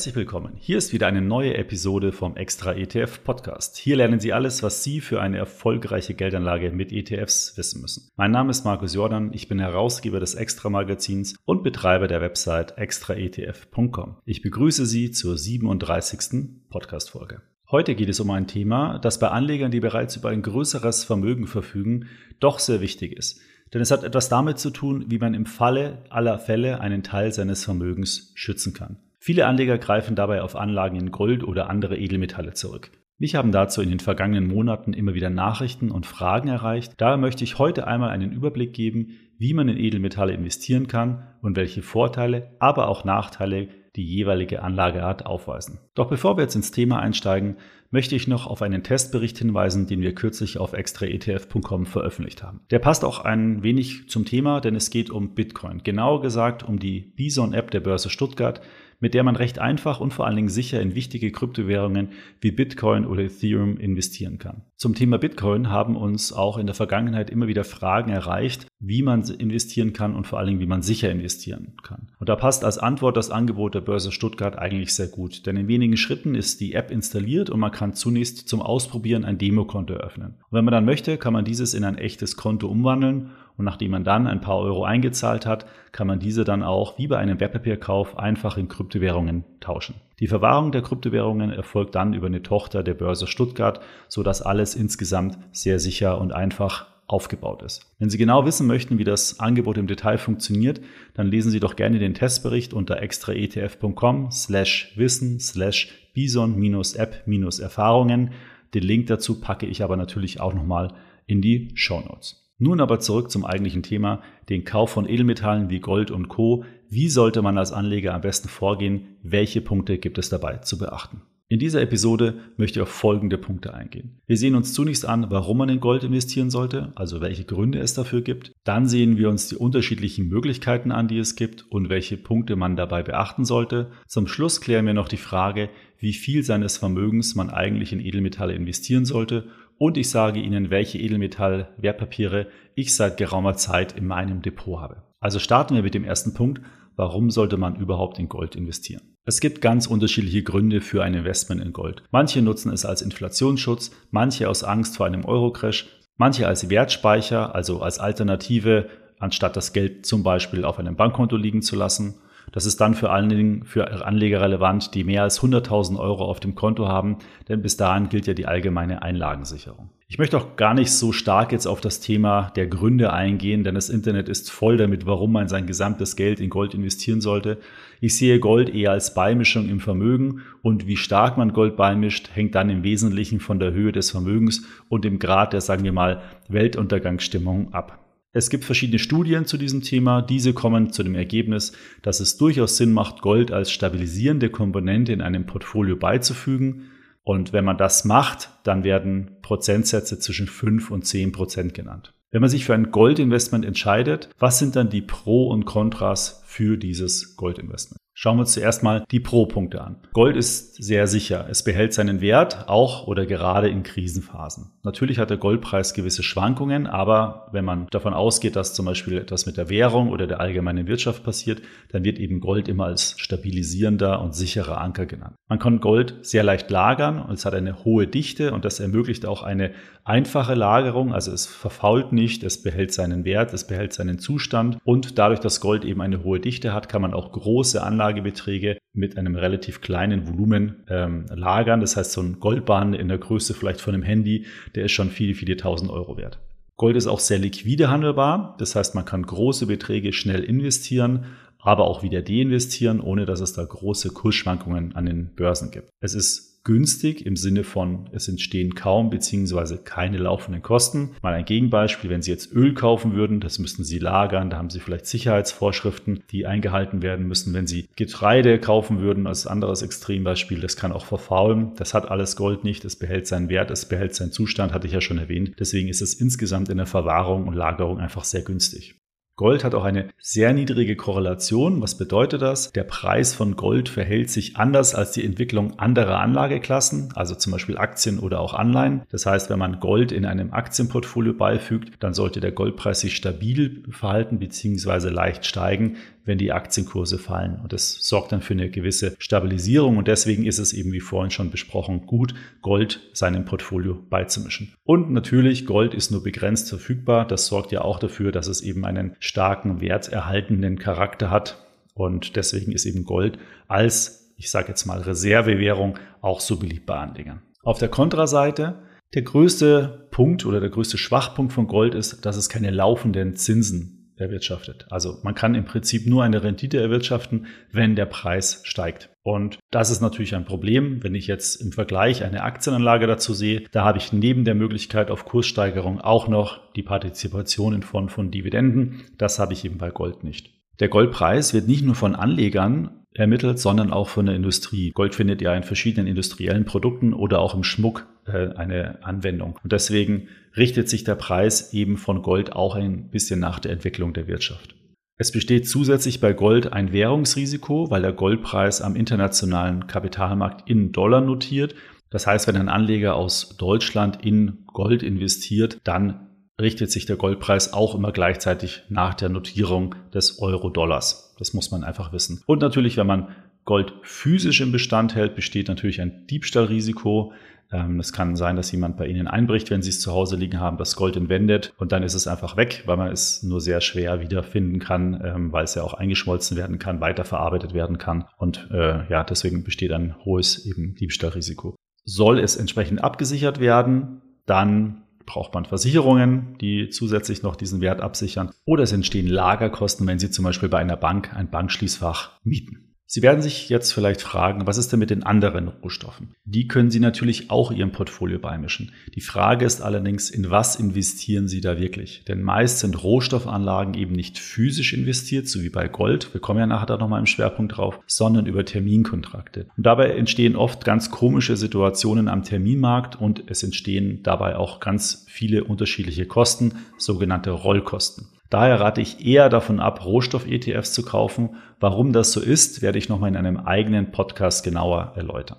Herzlich willkommen. Hier ist wieder eine neue Episode vom Extra ETF Podcast. Hier lernen Sie alles, was Sie für eine erfolgreiche Geldanlage mit ETFs wissen müssen. Mein Name ist Markus Jordan, ich bin Herausgeber des Extra Magazins und Betreiber der Website extraetf.com. Ich begrüße Sie zur 37. Podcast Folge. Heute geht es um ein Thema, das bei Anlegern, die bereits über ein größeres Vermögen verfügen, doch sehr wichtig ist. Denn es hat etwas damit zu tun, wie man im Falle aller Fälle einen Teil seines Vermögens schützen kann. Viele Anleger greifen dabei auf Anlagen in Gold oder andere Edelmetalle zurück. Mich haben dazu in den vergangenen Monaten immer wieder Nachrichten und Fragen erreicht. Daher möchte ich heute einmal einen Überblick geben, wie man in Edelmetalle investieren kann und welche Vorteile, aber auch Nachteile die jeweilige Anlageart aufweisen. Doch bevor wir jetzt ins Thema einsteigen, möchte ich noch auf einen Testbericht hinweisen, den wir kürzlich auf extraetf.com veröffentlicht haben. Der passt auch ein wenig zum Thema, denn es geht um Bitcoin. Genauer gesagt um die Bison-App der Börse Stuttgart, mit der man recht einfach und vor allen Dingen sicher in wichtige Kryptowährungen wie Bitcoin oder Ethereum investieren kann. Zum Thema Bitcoin haben uns auch in der Vergangenheit immer wieder Fragen erreicht, wie man investieren kann und vor allen Dingen, wie man sicher investieren kann. Und da passt als Antwort das Angebot der Börse Stuttgart eigentlich sehr gut, denn in wenigen Schritten ist die App installiert und man kann zunächst zum Ausprobieren ein Demokonto öffnen. Und wenn man dann möchte, kann man dieses in ein echtes Konto umwandeln und nachdem man dann ein paar Euro eingezahlt hat, kann man diese dann auch wie bei einem Wertpapierkauf einfach in Kryptowährungen tauschen. Die Verwahrung der Kryptowährungen erfolgt dann über eine Tochter der Börse Stuttgart, sodass alles insgesamt sehr sicher und einfach aufgebaut ist. Wenn Sie genau wissen möchten, wie das Angebot im Detail funktioniert, dann lesen Sie doch gerne den Testbericht unter extraetf.com slash wissen slash bison-app-erfahrungen. Den Link dazu packe ich aber natürlich auch nochmal in die Show Notes. Nun aber zurück zum eigentlichen Thema, den Kauf von Edelmetallen wie Gold und Co. Wie sollte man als Anleger am besten vorgehen? Welche Punkte gibt es dabei zu beachten? In dieser Episode möchte ich auf folgende Punkte eingehen. Wir sehen uns zunächst an, warum man in Gold investieren sollte, also welche Gründe es dafür gibt. Dann sehen wir uns die unterschiedlichen Möglichkeiten an, die es gibt und welche Punkte man dabei beachten sollte. Zum Schluss klären wir noch die Frage, wie viel seines Vermögens man eigentlich in Edelmetalle investieren sollte und ich sage Ihnen, welche Edelmetall-Wertpapiere ich seit geraumer Zeit in meinem Depot habe. Also starten wir mit dem ersten Punkt. Warum sollte man überhaupt in Gold investieren? Es gibt ganz unterschiedliche Gründe für ein Investment in Gold. Manche nutzen es als Inflationsschutz, manche aus Angst vor einem Eurocrash, manche als Wertspeicher, also als Alternative, anstatt das Geld zum Beispiel auf einem Bankkonto liegen zu lassen. Das ist dann für allen Dingen für Anleger relevant, die mehr als 100.000 Euro auf dem Konto haben, denn bis dahin gilt ja die allgemeine Einlagensicherung. Ich möchte auch gar nicht so stark jetzt auf das Thema der Gründe eingehen, denn das Internet ist voll damit, warum man sein gesamtes Geld in Gold investieren sollte. Ich sehe Gold eher als Beimischung im Vermögen und wie stark man Gold beimischt, hängt dann im Wesentlichen von der Höhe des Vermögens und dem Grad der, sagen wir mal, Weltuntergangsstimmung ab. Es gibt verschiedene Studien zu diesem Thema. Diese kommen zu dem Ergebnis, dass es durchaus Sinn macht, Gold als stabilisierende Komponente in einem Portfolio beizufügen. Und wenn man das macht, dann werden Prozentsätze zwischen 5 und 10 Prozent genannt. Wenn man sich für ein Goldinvestment entscheidet, was sind dann die Pro und Kontras für dieses Goldinvestment? Schauen wir uns zuerst mal die Pro-Punkte an. Gold ist sehr sicher. Es behält seinen Wert, auch oder gerade in Krisenphasen. Natürlich hat der Goldpreis gewisse Schwankungen, aber wenn man davon ausgeht, dass zum Beispiel etwas mit der Währung oder der allgemeinen Wirtschaft passiert, dann wird eben Gold immer als stabilisierender und sicherer Anker genannt. Man kann Gold sehr leicht lagern und es hat eine hohe Dichte und das ermöglicht auch eine einfache Lagerung, also es verfault nicht, es behält seinen Wert, es behält seinen Zustand und dadurch, dass Gold eben eine hohe Dichte hat, kann man auch große Anlagebeträge mit einem relativ kleinen Volumen ähm, lagern. Das heißt, so ein Goldbahn in der Größe vielleicht von einem Handy, der ist schon viele, viele tausend Euro wert. Gold ist auch sehr liquide handelbar, das heißt, man kann große Beträge schnell investieren, aber auch wieder deinvestieren, ohne dass es da große Kursschwankungen an den Börsen gibt. Es ist günstig im Sinne von, es entstehen kaum bzw. keine laufenden Kosten. Mal ein Gegenbeispiel, wenn Sie jetzt Öl kaufen würden, das müssten Sie lagern, da haben Sie vielleicht Sicherheitsvorschriften, die eingehalten werden müssen. Wenn Sie Getreide kaufen würden, als anderes Extrembeispiel, das kann auch verfaulen. Das hat alles Gold nicht, es behält seinen Wert, es behält seinen Zustand, hatte ich ja schon erwähnt. Deswegen ist es insgesamt in der Verwahrung und Lagerung einfach sehr günstig. Gold hat auch eine sehr niedrige Korrelation. Was bedeutet das? Der Preis von Gold verhält sich anders als die Entwicklung anderer Anlageklassen, also zum Beispiel Aktien oder auch Anleihen. Das heißt, wenn man Gold in einem Aktienportfolio beifügt, dann sollte der Goldpreis sich stabil verhalten bzw. leicht steigen, wenn die Aktienkurse fallen. Und das sorgt dann für eine gewisse Stabilisierung. Und deswegen ist es eben, wie vorhin schon besprochen, gut, Gold seinem Portfolio beizumischen. Und natürlich, Gold ist nur begrenzt verfügbar. Das sorgt ja auch dafür, dass es eben einen starken werterhaltenden Charakter hat. Und deswegen ist eben Gold als, ich sage jetzt mal, Reservewährung auch so beliebt bei Anlegern. Auf der Kontraseite der größte Punkt oder der größte Schwachpunkt von Gold ist, dass es keine laufenden Zinsen erwirtschaftet. Also man kann im Prinzip nur eine Rendite erwirtschaften, wenn der Preis steigt. Und das ist natürlich ein Problem, wenn ich jetzt im Vergleich eine Aktienanlage dazu sehe. Da habe ich neben der Möglichkeit auf Kurssteigerung auch noch die Partizipation in Form von Dividenden. Das habe ich eben bei Gold nicht. Der Goldpreis wird nicht nur von Anlegern ermittelt, sondern auch von der Industrie. Gold findet ja in verschiedenen industriellen Produkten oder auch im Schmuck äh, eine Anwendung. Und deswegen richtet sich der Preis eben von Gold auch ein bisschen nach der Entwicklung der Wirtschaft. Es besteht zusätzlich bei Gold ein Währungsrisiko, weil der Goldpreis am internationalen Kapitalmarkt in Dollar notiert. Das heißt, wenn ein Anleger aus Deutschland in Gold investiert, dann richtet sich der Goldpreis auch immer gleichzeitig nach der Notierung des Euro-Dollars. Das muss man einfach wissen. Und natürlich, wenn man Gold physisch im Bestand hält, besteht natürlich ein Diebstahlrisiko. Ähm, es kann sein, dass jemand bei Ihnen einbricht, wenn Sie es zu Hause liegen haben, das Gold entwendet und dann ist es einfach weg, weil man es nur sehr schwer wiederfinden kann, ähm, weil es ja auch eingeschmolzen werden kann, weiterverarbeitet werden kann und äh, ja, deswegen besteht ein hohes eben Diebstahlrisiko. Soll es entsprechend abgesichert werden, dann braucht man Versicherungen, die zusätzlich noch diesen Wert absichern. Oder es entstehen Lagerkosten, wenn Sie zum Beispiel bei einer Bank ein Bankschließfach mieten. Sie werden sich jetzt vielleicht fragen, was ist denn mit den anderen Rohstoffen? Die können Sie natürlich auch Ihrem Portfolio beimischen. Die Frage ist allerdings, in was investieren Sie da wirklich? Denn meist sind Rohstoffanlagen eben nicht physisch investiert, so wie bei Gold, wir kommen ja nachher da nochmal im Schwerpunkt drauf, sondern über Terminkontrakte. Und dabei entstehen oft ganz komische Situationen am Terminmarkt und es entstehen dabei auch ganz viele unterschiedliche Kosten, sogenannte Rollkosten. Daher rate ich eher davon ab, Rohstoff-ETFs zu kaufen. Warum das so ist, werde ich nochmal in einem eigenen Podcast genauer erläutern.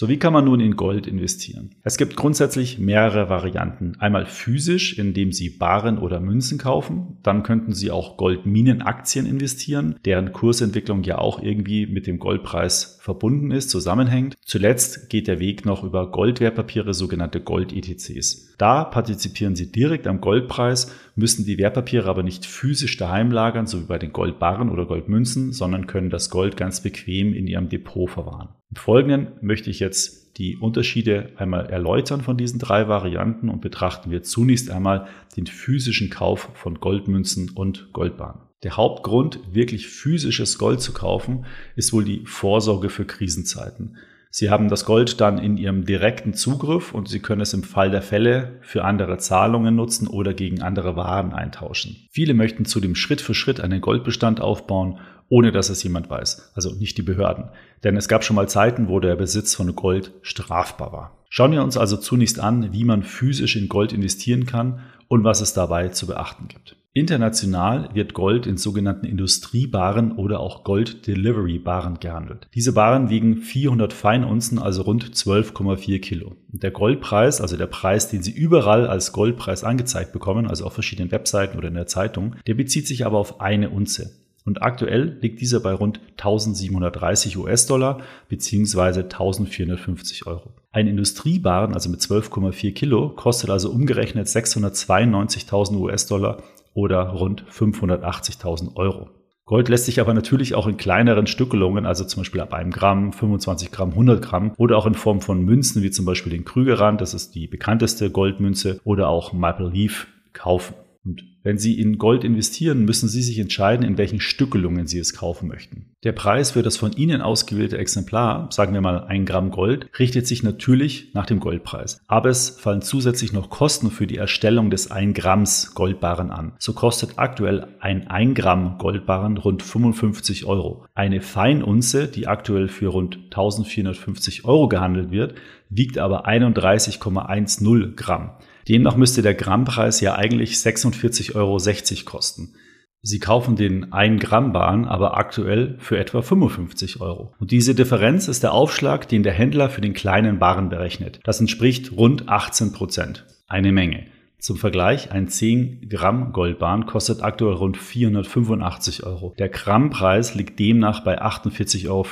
So, wie kann man nun in Gold investieren? Es gibt grundsätzlich mehrere Varianten. Einmal physisch, indem Sie Baren oder Münzen kaufen. Dann könnten Sie auch Goldminenaktien investieren, deren Kursentwicklung ja auch irgendwie mit dem Goldpreis verbunden ist, zusammenhängt. Zuletzt geht der Weg noch über Goldwertpapiere, sogenannte Gold-ETCs. Da partizipieren Sie direkt am Goldpreis, müssen die Wertpapiere aber nicht physisch daheim lagern, so wie bei den Goldbarren oder Goldmünzen, sondern können das Gold ganz bequem in Ihrem Depot verwahren. Im Folgenden möchte ich jetzt die Unterschiede einmal erläutern von diesen drei Varianten und betrachten wir zunächst einmal den physischen Kauf von Goldmünzen und Goldbahnen. Der Hauptgrund, wirklich physisches Gold zu kaufen, ist wohl die Vorsorge für Krisenzeiten. Sie haben das Gold dann in Ihrem direkten Zugriff und Sie können es im Fall der Fälle für andere Zahlungen nutzen oder gegen andere Waren eintauschen. Viele möchten zudem Schritt für Schritt einen Goldbestand aufbauen, ohne dass es jemand weiß, also nicht die Behörden. Denn es gab schon mal Zeiten, wo der Besitz von Gold strafbar war. Schauen wir uns also zunächst an, wie man physisch in Gold investieren kann und was es dabei zu beachten gibt. International wird Gold in sogenannten Industriebaren oder auch Gold-Delivery-Baren gehandelt. Diese Baren wiegen 400 Feinunzen, also rund 12,4 Kilo. Der Goldpreis, also der Preis, den Sie überall als Goldpreis angezeigt bekommen, also auf verschiedenen Webseiten oder in der Zeitung, der bezieht sich aber auf eine Unze. Und aktuell liegt dieser bei rund 1730 US-Dollar bzw. 1450 Euro. Ein Industriebaren, also mit 12,4 Kilo, kostet also umgerechnet 692.000 US-Dollar oder rund 580.000 Euro. Gold lässt sich aber natürlich auch in kleineren Stückelungen, also zum Beispiel ab einem Gramm, 25 Gramm, 100 Gramm oder auch in Form von Münzen, wie zum Beispiel den Krügerrand, das ist die bekannteste Goldmünze, oder auch Maple Leaf kaufen. Und wenn Sie in Gold investieren, müssen Sie sich entscheiden, in welchen Stückelungen Sie es kaufen möchten. Der Preis für das von Ihnen ausgewählte Exemplar, sagen wir mal ein Gramm Gold, richtet sich natürlich nach dem Goldpreis. Aber es fallen zusätzlich noch Kosten für die Erstellung des 1 Gramms Goldbarren an. So kostet aktuell ein 1 Gramm Goldbarren rund 55 Euro. Eine Feinunze, die aktuell für rund 1450 Euro gehandelt wird, wiegt aber 31,10 Gramm. Demnach müsste der Grammpreis ja eigentlich 46,60 Euro kosten. Sie kaufen den 1 Gramm Bahn aber aktuell für etwa 55 Euro. Und diese Differenz ist der Aufschlag, den der Händler für den kleinen Waren berechnet. Das entspricht rund 18 Prozent. Eine Menge. Zum Vergleich, ein 10 Gramm Goldbahn kostet aktuell rund 485 Euro. Der Grammpreis liegt demnach bei 48,50 Euro,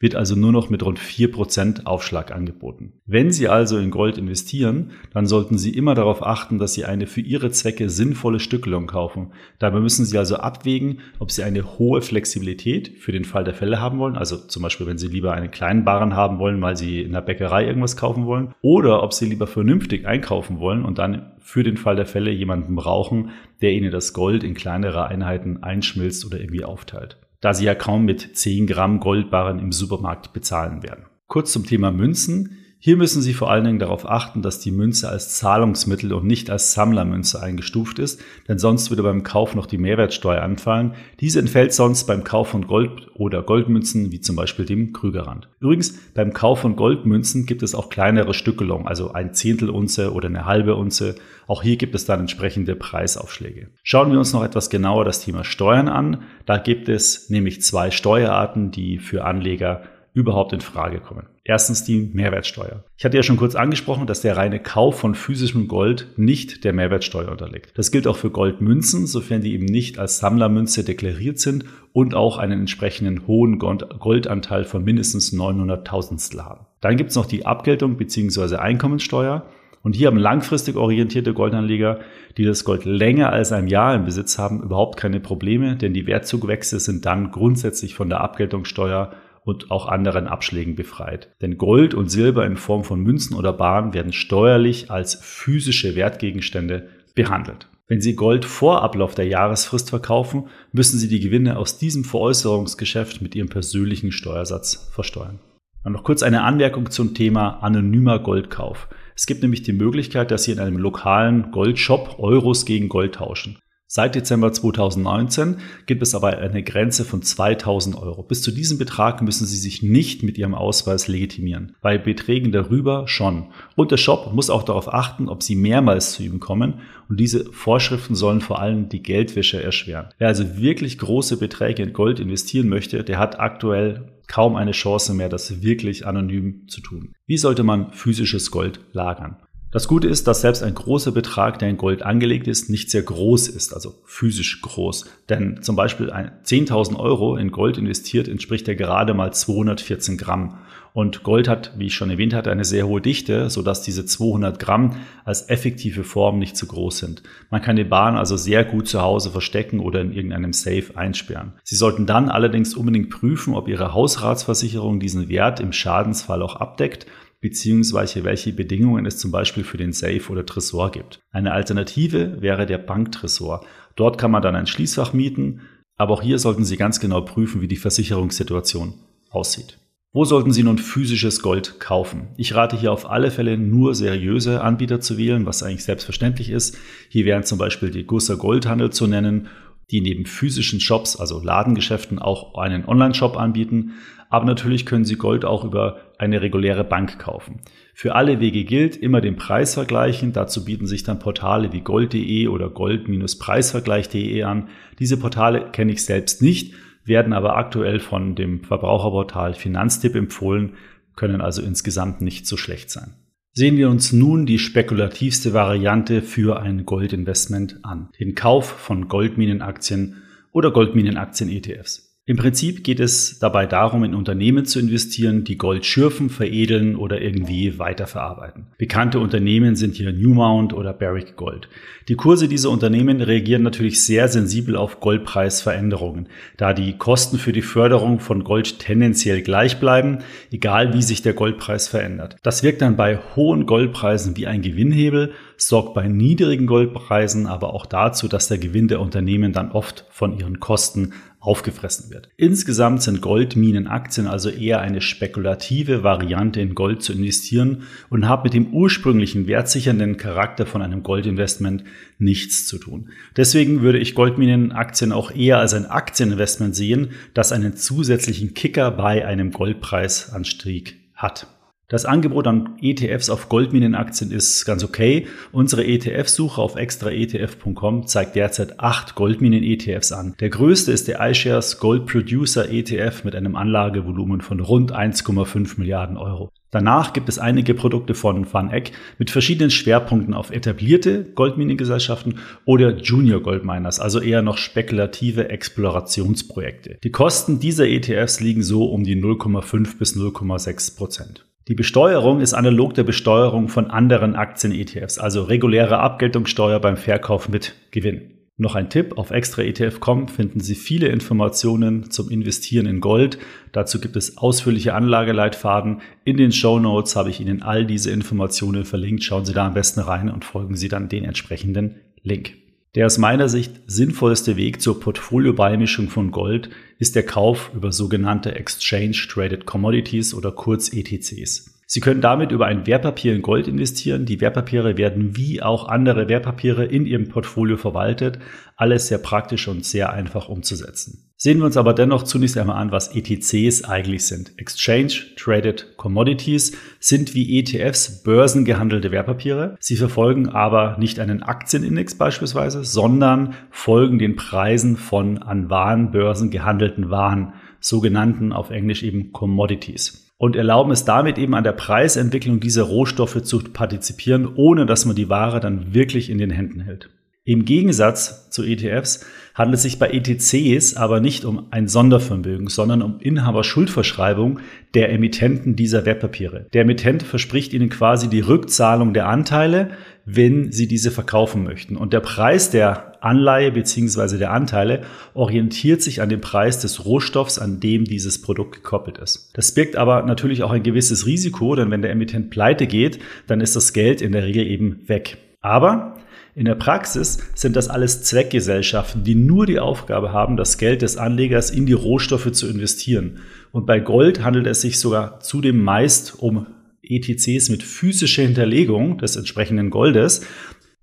wird also nur noch mit rund 4% Aufschlag angeboten. Wenn Sie also in Gold investieren, dann sollten Sie immer darauf achten, dass Sie eine für Ihre Zwecke sinnvolle Stückelung kaufen. Dabei müssen Sie also abwägen, ob Sie eine hohe Flexibilität für den Fall der Fälle haben wollen, also zum Beispiel, wenn Sie lieber einen kleinen Barren haben wollen, weil Sie in der Bäckerei irgendwas kaufen wollen, oder ob Sie lieber vernünftig einkaufen wollen und dann für den Fall der Fälle jemanden brauchen, der ihnen das Gold in kleinere Einheiten einschmilzt oder irgendwie aufteilt. Da sie ja kaum mit 10 Gramm Goldbarren im Supermarkt bezahlen werden. Kurz zum Thema Münzen. Hier müssen Sie vor allen Dingen darauf achten, dass die Münze als Zahlungsmittel und nicht als Sammlermünze eingestuft ist, denn sonst würde beim Kauf noch die Mehrwertsteuer anfallen. Diese entfällt sonst beim Kauf von Gold- oder Goldmünzen, wie zum Beispiel dem Krügerrand. Übrigens, beim Kauf von Goldmünzen gibt es auch kleinere Stückelungen, also ein Zehntel Unze oder eine halbe Unze. Auch hier gibt es dann entsprechende Preisaufschläge. Schauen wir uns noch etwas genauer das Thema Steuern an. Da gibt es nämlich zwei Steuerarten, die für Anleger überhaupt in Frage kommen. Erstens die Mehrwertsteuer. Ich hatte ja schon kurz angesprochen, dass der reine Kauf von physischem Gold nicht der Mehrwertsteuer unterliegt. Das gilt auch für Goldmünzen, sofern die eben nicht als Sammlermünze deklariert sind und auch einen entsprechenden hohen Goldanteil von mindestens 900.000 haben. Dann gibt es noch die Abgeltung bzw. Einkommenssteuer. Und hier haben langfristig orientierte Goldanleger, die das Gold länger als ein Jahr im Besitz haben, überhaupt keine Probleme, denn die Wertzugewächse sind dann grundsätzlich von der Abgeltungssteuer und auch anderen Abschlägen befreit. Denn Gold und Silber in Form von Münzen oder Bahn werden steuerlich als physische Wertgegenstände behandelt. Wenn Sie Gold vor Ablauf der Jahresfrist verkaufen, müssen Sie die Gewinne aus diesem Veräußerungsgeschäft mit Ihrem persönlichen Steuersatz versteuern. Und noch kurz eine Anmerkung zum Thema anonymer Goldkauf. Es gibt nämlich die Möglichkeit, dass Sie in einem lokalen Goldshop Euros gegen Gold tauschen. Seit Dezember 2019 gibt es aber eine Grenze von 2000 Euro. Bis zu diesem Betrag müssen Sie sich nicht mit Ihrem Ausweis legitimieren. Bei Beträgen darüber schon. Und der Shop muss auch darauf achten, ob Sie mehrmals zu ihm kommen. Und diese Vorschriften sollen vor allem die Geldwäsche erschweren. Wer also wirklich große Beträge in Gold investieren möchte, der hat aktuell kaum eine Chance mehr, das wirklich anonym zu tun. Wie sollte man physisches Gold lagern? Das Gute ist, dass selbst ein großer Betrag, der in Gold angelegt ist, nicht sehr groß ist, also physisch groß. Denn zum Beispiel 10.000 Euro in Gold investiert entspricht ja gerade mal 214 Gramm. Und Gold hat, wie ich schon erwähnt hatte, eine sehr hohe Dichte, sodass diese 200 Gramm als effektive Form nicht zu groß sind. Man kann die Bahn also sehr gut zu Hause verstecken oder in irgendeinem Safe einsperren. Sie sollten dann allerdings unbedingt prüfen, ob Ihre Hausratsversicherung diesen Wert im Schadensfall auch abdeckt beziehungsweise welche Bedingungen es zum Beispiel für den Safe oder Tresor gibt. Eine Alternative wäre der Banktresor. Dort kann man dann ein Schließfach mieten, aber auch hier sollten Sie ganz genau prüfen, wie die Versicherungssituation aussieht. Wo sollten Sie nun physisches Gold kaufen? Ich rate hier auf alle Fälle nur seriöse Anbieter zu wählen, was eigentlich selbstverständlich ist. Hier wären zum Beispiel die Gusser Goldhandel zu nennen die neben physischen Shops, also Ladengeschäften, auch einen Online-Shop anbieten. Aber natürlich können Sie Gold auch über eine reguläre Bank kaufen. Für alle Wege gilt, immer den Preis vergleichen. Dazu bieten sich dann Portale wie gold.de oder gold-preisvergleich.de an. Diese Portale kenne ich selbst nicht, werden aber aktuell von dem Verbraucherportal Finanztipp empfohlen, können also insgesamt nicht so schlecht sein. Sehen wir uns nun die spekulativste Variante für ein Goldinvestment an, den Kauf von Goldminenaktien oder Goldminenaktien-ETFs. Im Prinzip geht es dabei darum, in Unternehmen zu investieren, die Gold schürfen, veredeln oder irgendwie weiterverarbeiten. Bekannte Unternehmen sind hier Newmount oder Barrick Gold. Die Kurse dieser Unternehmen reagieren natürlich sehr sensibel auf Goldpreisveränderungen, da die Kosten für die Förderung von Gold tendenziell gleich bleiben, egal wie sich der Goldpreis verändert. Das wirkt dann bei hohen Goldpreisen wie ein Gewinnhebel, sorgt bei niedrigen Goldpreisen aber auch dazu, dass der Gewinn der Unternehmen dann oft von ihren Kosten aufgefressen wird. Insgesamt sind Goldminenaktien also eher eine spekulative Variante in Gold zu investieren und haben mit dem ursprünglichen wertsichernden Charakter von einem Goldinvestment nichts zu tun. Deswegen würde ich Goldminenaktien auch eher als ein Aktieninvestment sehen, das einen zusätzlichen Kicker bei einem Goldpreisanstieg hat. Das Angebot an ETFs auf Goldminenaktien ist ganz okay. Unsere ETF-Suche auf extraetf.com zeigt derzeit acht Goldminen-ETFs an. Der größte ist der iShares Gold Producer ETF mit einem Anlagevolumen von rund 1,5 Milliarden Euro. Danach gibt es einige Produkte von Van Eck mit verschiedenen Schwerpunkten auf etablierte Goldminengesellschaften oder Junior Goldminers, also eher noch spekulative Explorationsprojekte. Die Kosten dieser ETFs liegen so um die 0,5 bis 0,6 Prozent. Die Besteuerung ist analog der Besteuerung von anderen Aktien-ETFs, also reguläre Abgeltungssteuer beim Verkauf mit Gewinn. Noch ein Tipp, auf extraetf.com finden Sie viele Informationen zum Investieren in Gold. Dazu gibt es ausführliche Anlageleitfaden. In den Show Notes habe ich Ihnen all diese Informationen verlinkt. Schauen Sie da am besten rein und folgen Sie dann den entsprechenden Link. Der aus meiner Sicht sinnvollste Weg zur Portfoliobeimischung von Gold ist der Kauf über sogenannte Exchange Traded Commodities oder kurz ETCs. Sie können damit über ein Wertpapier in Gold investieren. Die Wertpapiere werden wie auch andere Wertpapiere in Ihrem Portfolio verwaltet. Alles sehr praktisch und sehr einfach umzusetzen. Sehen wir uns aber dennoch zunächst einmal an, was ETCs eigentlich sind. Exchange Traded Commodities sind wie ETFs börsengehandelte Wertpapiere. Sie verfolgen aber nicht einen Aktienindex beispielsweise, sondern folgen den Preisen von an Warenbörsen gehandelten Waren, sogenannten auf Englisch eben Commodities und erlauben es damit eben an der Preisentwicklung dieser Rohstoffe zu partizipieren, ohne dass man die Ware dann wirklich in den Händen hält. Im Gegensatz zu ETFs handelt es sich bei ETCs aber nicht um ein Sondervermögen, sondern um Inhaberschuldverschreibung der Emittenten dieser Wertpapiere. Der Emittent verspricht ihnen quasi die Rückzahlung der Anteile, wenn sie diese verkaufen möchten. Und der Preis der Anleihe bzw. der Anteile orientiert sich an dem Preis des Rohstoffs, an dem dieses Produkt gekoppelt ist. Das birgt aber natürlich auch ein gewisses Risiko, denn wenn der Emittent pleite geht, dann ist das Geld in der Regel eben weg. Aber in der Praxis sind das alles Zweckgesellschaften, die nur die Aufgabe haben, das Geld des Anlegers in die Rohstoffe zu investieren. Und bei Gold handelt es sich sogar zudem meist um ETCs mit physischer Hinterlegung des entsprechenden Goldes.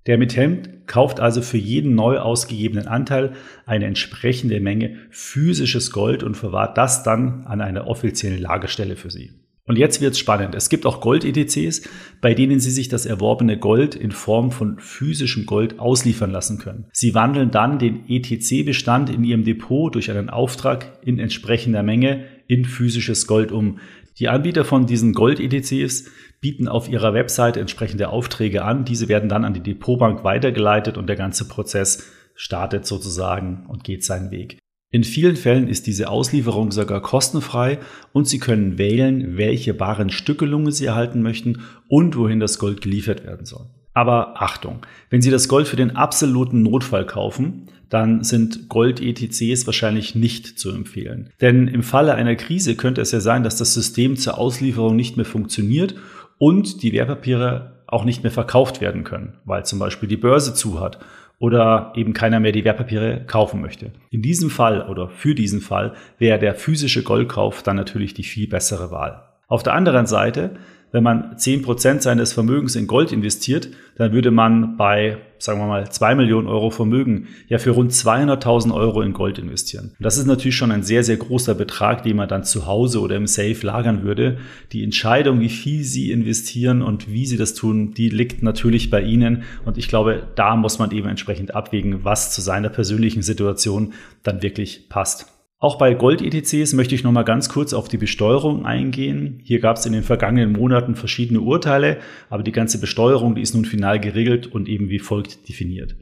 Der Emittent kauft also für jeden neu ausgegebenen Anteil eine entsprechende Menge physisches Gold und verwahrt das dann an einer offiziellen Lagerstelle für Sie. Und jetzt wird's spannend. Es gibt auch Gold-ETCs, bei denen Sie sich das erworbene Gold in Form von physischem Gold ausliefern lassen können. Sie wandeln dann den ETC-Bestand in Ihrem Depot durch einen Auftrag in entsprechender Menge in physisches Gold um. Die Anbieter von diesen Gold-ETCs bieten auf ihrer Website entsprechende Aufträge an. Diese werden dann an die Depotbank weitergeleitet und der ganze Prozess startet sozusagen und geht seinen Weg. In vielen Fällen ist diese Auslieferung sogar kostenfrei und Sie können wählen, welche baren Stückelungen Sie erhalten möchten und wohin das Gold geliefert werden soll. Aber Achtung, wenn Sie das Gold für den absoluten Notfall kaufen, dann sind Gold-ETCs wahrscheinlich nicht zu empfehlen. Denn im Falle einer Krise könnte es ja sein, dass das System zur Auslieferung nicht mehr funktioniert und die Wertpapiere auch nicht mehr verkauft werden können, weil zum Beispiel die Börse zu hat oder eben keiner mehr die Wertpapiere kaufen möchte. In diesem Fall oder für diesen Fall wäre der physische Goldkauf dann natürlich die viel bessere Wahl. Auf der anderen Seite wenn man 10% seines Vermögens in Gold investiert, dann würde man bei, sagen wir mal, 2 Millionen Euro Vermögen ja für rund 200.000 Euro in Gold investieren. das ist natürlich schon ein sehr, sehr großer Betrag, den man dann zu Hause oder im Safe lagern würde. Die Entscheidung, wie viel Sie investieren und wie Sie das tun, die liegt natürlich bei Ihnen. Und ich glaube, da muss man eben entsprechend abwägen, was zu seiner persönlichen Situation dann wirklich passt. Auch bei Gold-ETCs möchte ich noch mal ganz kurz auf die Besteuerung eingehen. Hier gab es in den vergangenen Monaten verschiedene Urteile, aber die ganze Besteuerung, die ist nun final geregelt und eben wie folgt definiert.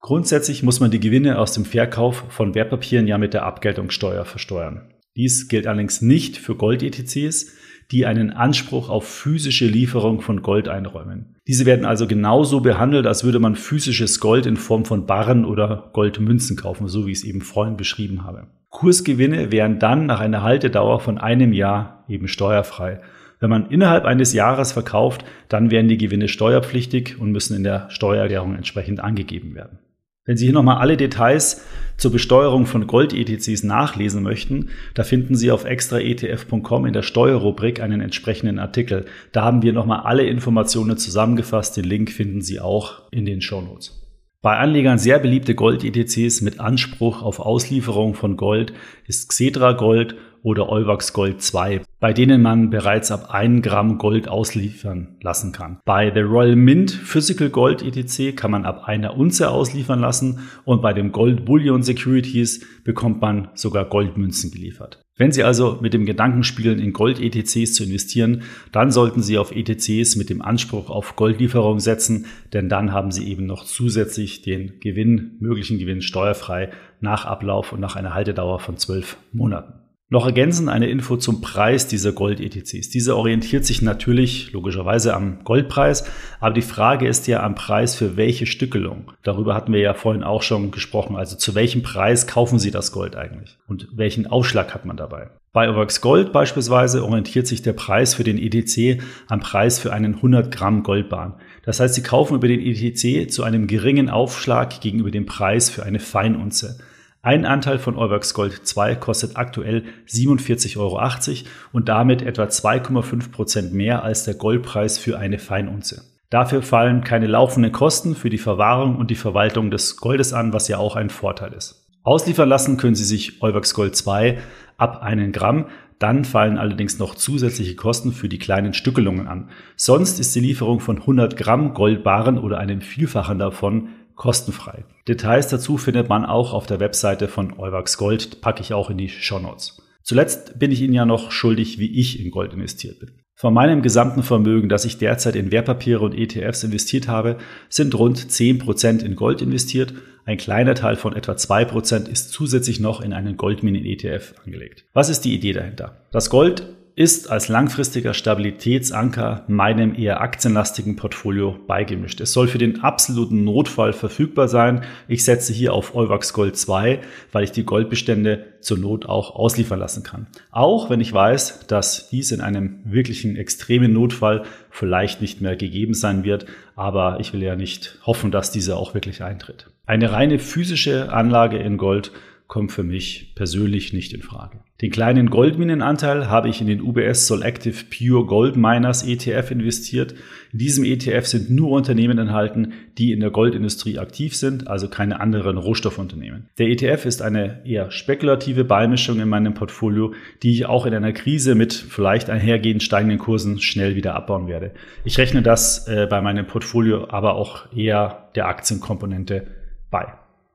Grundsätzlich muss man die Gewinne aus dem Verkauf von Wertpapieren ja mit der Abgeltungssteuer versteuern. Dies gilt allerdings nicht für Gold-ETCs, die einen Anspruch auf physische Lieferung von Gold einräumen. Diese werden also genauso behandelt, als würde man physisches Gold in Form von Barren oder Goldmünzen kaufen, so wie ich es eben vorhin beschrieben habe. Kursgewinne wären dann nach einer Haltedauer von einem Jahr eben steuerfrei. Wenn man innerhalb eines Jahres verkauft, dann werden die Gewinne steuerpflichtig und müssen in der Steuererklärung entsprechend angegeben werden. Wenn Sie hier nochmal alle Details zur Besteuerung von Gold-ETCs nachlesen möchten, da finden Sie auf extraetf.com in der Steuerrubrik einen entsprechenden Artikel. Da haben wir nochmal alle Informationen zusammengefasst. Den Link finden Sie auch in den Show Notes. Bei Anlegern sehr beliebte Gold-ETCs mit Anspruch auf Auslieferung von Gold ist Xetra Gold oder Euwax Gold 2, bei denen man bereits ab 1 Gramm Gold ausliefern lassen kann. Bei The Royal Mint Physical Gold ETC kann man ab einer Unze ausliefern lassen und bei dem Gold Bullion Securities bekommt man sogar Goldmünzen geliefert. Wenn Sie also mit dem Gedanken spielen, in Gold-ETCs zu investieren, dann sollten Sie auf ETCs mit dem Anspruch auf Goldlieferung setzen, denn dann haben Sie eben noch zusätzlich den Gewinn, möglichen Gewinn steuerfrei nach Ablauf und nach einer Haltedauer von zwölf Monaten. Noch ergänzend eine Info zum Preis dieser Gold-ETCs. Diese orientiert sich natürlich logischerweise am Goldpreis, aber die Frage ist ja am Preis für welche Stückelung. Darüber hatten wir ja vorhin auch schon gesprochen. Also zu welchem Preis kaufen Sie das Gold eigentlich und welchen Aufschlag hat man dabei? Bei Ovax Gold beispielsweise orientiert sich der Preis für den ETC am Preis für einen 100 Gramm Goldbahn. Das heißt, Sie kaufen über den ETC zu einem geringen Aufschlag gegenüber dem Preis für eine Feinunze. Ein Anteil von Euwax Gold 2 kostet aktuell 47,80 Euro und damit etwa 2,5 Prozent mehr als der Goldpreis für eine Feinunze. Dafür fallen keine laufenden Kosten für die Verwahrung und die Verwaltung des Goldes an, was ja auch ein Vorteil ist. Ausliefern lassen können Sie sich Euwax Gold 2 ab einen Gramm, dann fallen allerdings noch zusätzliche Kosten für die kleinen Stückelungen an. Sonst ist die Lieferung von 100 Gramm Goldbaren oder einem Vielfachen davon kostenfrei. Details dazu findet man auch auf der Webseite von Euwax Gold, packe ich auch in die Show Notes. Zuletzt bin ich Ihnen ja noch schuldig, wie ich in Gold investiert bin. Von meinem gesamten Vermögen, das ich derzeit in Wertpapiere und ETFs investiert habe, sind rund 10% in Gold investiert. Ein kleiner Teil von etwa 2% ist zusätzlich noch in einen Goldminen-ETF angelegt. Was ist die Idee dahinter? Das Gold ist als langfristiger Stabilitätsanker meinem eher aktienlastigen Portfolio beigemischt. Es soll für den absoluten Notfall verfügbar sein. Ich setze hier auf Euwax Gold 2, weil ich die Goldbestände zur Not auch ausliefern lassen kann. Auch wenn ich weiß, dass dies in einem wirklichen extremen Notfall vielleicht nicht mehr gegeben sein wird, aber ich will ja nicht hoffen, dass dieser auch wirklich eintritt. Eine reine physische Anlage in Gold kommt für mich persönlich nicht in Frage. Den kleinen Goldminenanteil habe ich in den UBS Solactive Pure Gold Miners ETF investiert. In diesem ETF sind nur Unternehmen enthalten, die in der Goldindustrie aktiv sind, also keine anderen Rohstoffunternehmen. Der ETF ist eine eher spekulative Beimischung in meinem Portfolio, die ich auch in einer Krise mit vielleicht einhergehend steigenden Kursen schnell wieder abbauen werde. Ich rechne das äh, bei meinem Portfolio aber auch eher der Aktienkomponente bei.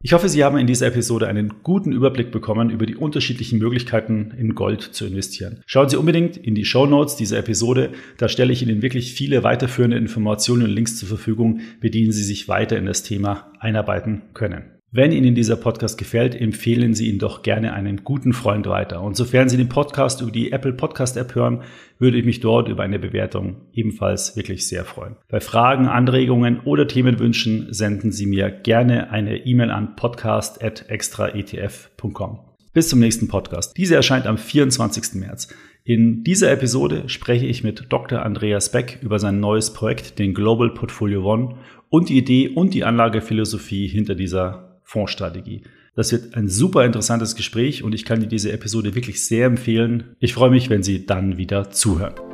Ich hoffe, Sie haben in dieser Episode einen guten Überblick bekommen über die unterschiedlichen Möglichkeiten in Gold zu investieren. Schauen Sie unbedingt in die Show Notes dieser Episode. Da stelle ich Ihnen wirklich viele weiterführende Informationen und Links zur Verfügung, mit denen Sie sich weiter in das Thema einarbeiten können. Wenn Ihnen dieser Podcast gefällt, empfehlen Sie ihn doch gerne einen guten Freund weiter. Und sofern Sie den Podcast über die Apple Podcast App hören, würde ich mich dort über eine Bewertung ebenfalls wirklich sehr freuen. Bei Fragen, Anregungen oder Themenwünschen senden Sie mir gerne eine E-Mail an podcast.extraetf.com. Bis zum nächsten Podcast. Diese erscheint am 24. März. In dieser Episode spreche ich mit Dr. Andreas Beck über sein neues Projekt, den Global Portfolio One und die Idee und die Anlagephilosophie hinter dieser Fondsstrategie. Das wird ein super interessantes Gespräch und ich kann dir diese Episode wirklich sehr empfehlen. Ich freue mich, wenn Sie dann wieder zuhören.